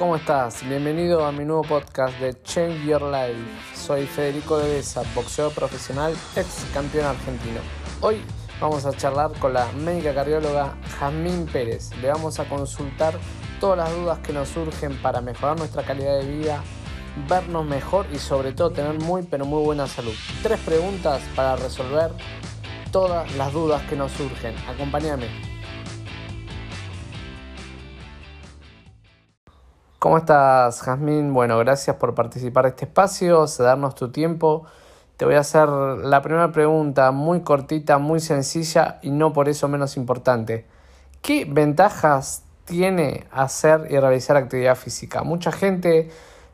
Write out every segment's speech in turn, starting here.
¿Cómo estás? Bienvenido a mi nuevo podcast de Change Your Life. Soy Federico de Besa, boxeador profesional, ex campeón argentino. Hoy vamos a charlar con la médica cardióloga Jazmín Pérez. Le vamos a consultar todas las dudas que nos surgen para mejorar nuestra calidad de vida, vernos mejor y sobre todo tener muy pero muy buena salud. Tres preguntas para resolver todas las dudas que nos surgen. Acompáñame. ¿Cómo estás, Jazmín? Bueno, gracias por participar de este espacio, darnos tu tiempo. Te voy a hacer la primera pregunta, muy cortita, muy sencilla y no por eso menos importante. ¿Qué ventajas tiene hacer y realizar actividad física? Mucha gente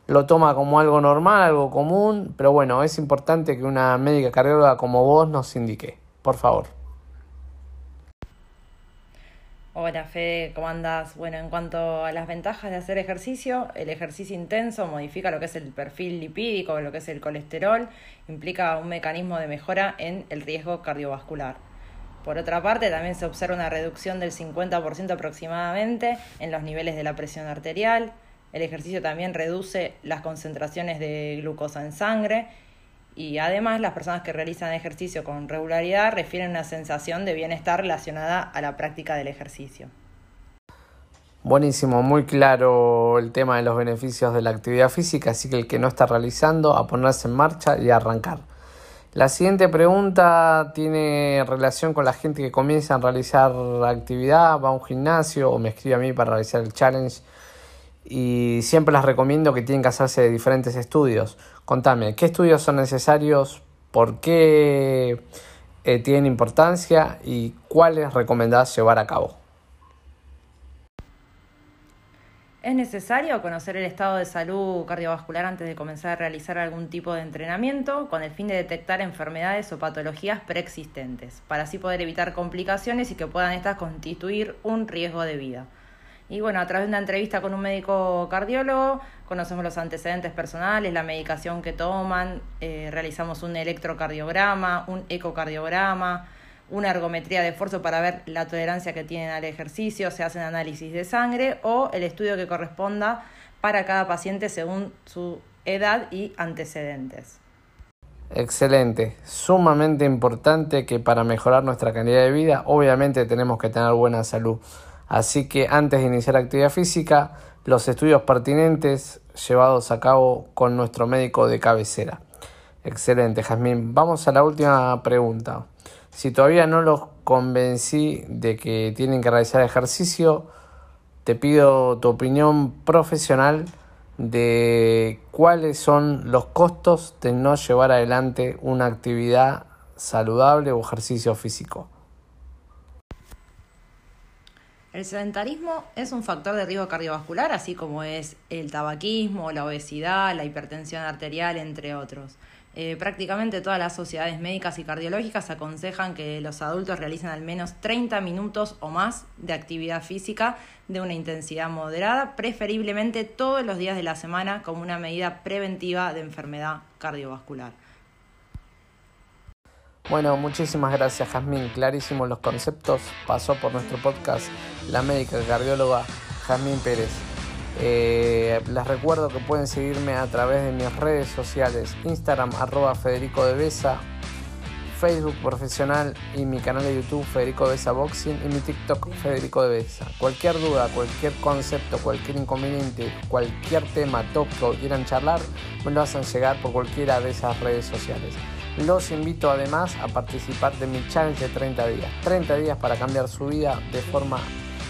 lo toma como algo normal, algo común, pero bueno, es importante que una médica cardióloga como vos nos indique. Por favor. Hola Fede, ¿cómo andas? Bueno, en cuanto a las ventajas de hacer ejercicio, el ejercicio intenso modifica lo que es el perfil lipídico, lo que es el colesterol, implica un mecanismo de mejora en el riesgo cardiovascular. Por otra parte, también se observa una reducción del 50% aproximadamente en los niveles de la presión arterial. El ejercicio también reduce las concentraciones de glucosa en sangre y además las personas que realizan ejercicio con regularidad refieren una sensación de bienestar relacionada a la práctica del ejercicio. Buenísimo, muy claro el tema de los beneficios de la actividad física, así que el que no está realizando, a ponerse en marcha y a arrancar. La siguiente pregunta tiene relación con la gente que comienza a realizar actividad, va a un gimnasio o me escribe a mí para realizar el challenge y siempre les recomiendo que tienen que hacerse diferentes estudios. Contame, ¿qué estudios son necesarios? ¿Por qué eh, tienen importancia? ¿Y cuáles recomendás llevar a cabo? Es necesario conocer el estado de salud cardiovascular antes de comenzar a realizar algún tipo de entrenamiento con el fin de detectar enfermedades o patologías preexistentes, para así poder evitar complicaciones y que puedan estas constituir un riesgo de vida. Y bueno, a través de una entrevista con un médico cardiólogo, conocemos los antecedentes personales, la medicación que toman, eh, realizamos un electrocardiograma, un ecocardiograma, una ergometría de esfuerzo para ver la tolerancia que tienen al ejercicio, se hacen análisis de sangre o el estudio que corresponda para cada paciente según su edad y antecedentes. Excelente, sumamente importante que para mejorar nuestra calidad de vida obviamente tenemos que tener buena salud. Así que antes de iniciar actividad física, los estudios pertinentes llevados a cabo con nuestro médico de cabecera. Excelente, Jazmín. Vamos a la última pregunta. Si todavía no los convencí de que tienen que realizar ejercicio, te pido tu opinión profesional de cuáles son los costos de no llevar adelante una actividad saludable o ejercicio físico. El sedentarismo es un factor de riesgo cardiovascular, así como es el tabaquismo, la obesidad, la hipertensión arterial, entre otros. Eh, prácticamente todas las sociedades médicas y cardiológicas aconsejan que los adultos realicen al menos 30 minutos o más de actividad física de una intensidad moderada, preferiblemente todos los días de la semana como una medida preventiva de enfermedad cardiovascular. Bueno, muchísimas gracias Jazmín, clarísimos los conceptos. Pasó por nuestro podcast la médica cardióloga Jazmín Pérez. Eh, les recuerdo que pueden seguirme a través de mis redes sociales, Instagram arroba Federico de Besa, Facebook profesional y mi canal de YouTube Federico de Besa Boxing y mi TikTok Federico de Besa. Cualquier duda, cualquier concepto, cualquier inconveniente, cualquier tema, tópico que quieran charlar, me lo hacen llegar por cualquiera de esas redes sociales. Los invito además a participar de mi challenge de 30 días. 30 días para cambiar su vida de forma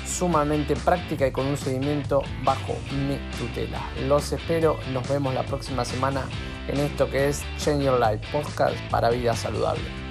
sumamente práctica y con un seguimiento bajo mi tutela. Los espero, nos vemos la próxima semana en esto que es Change Your Life, podcast para vida saludable.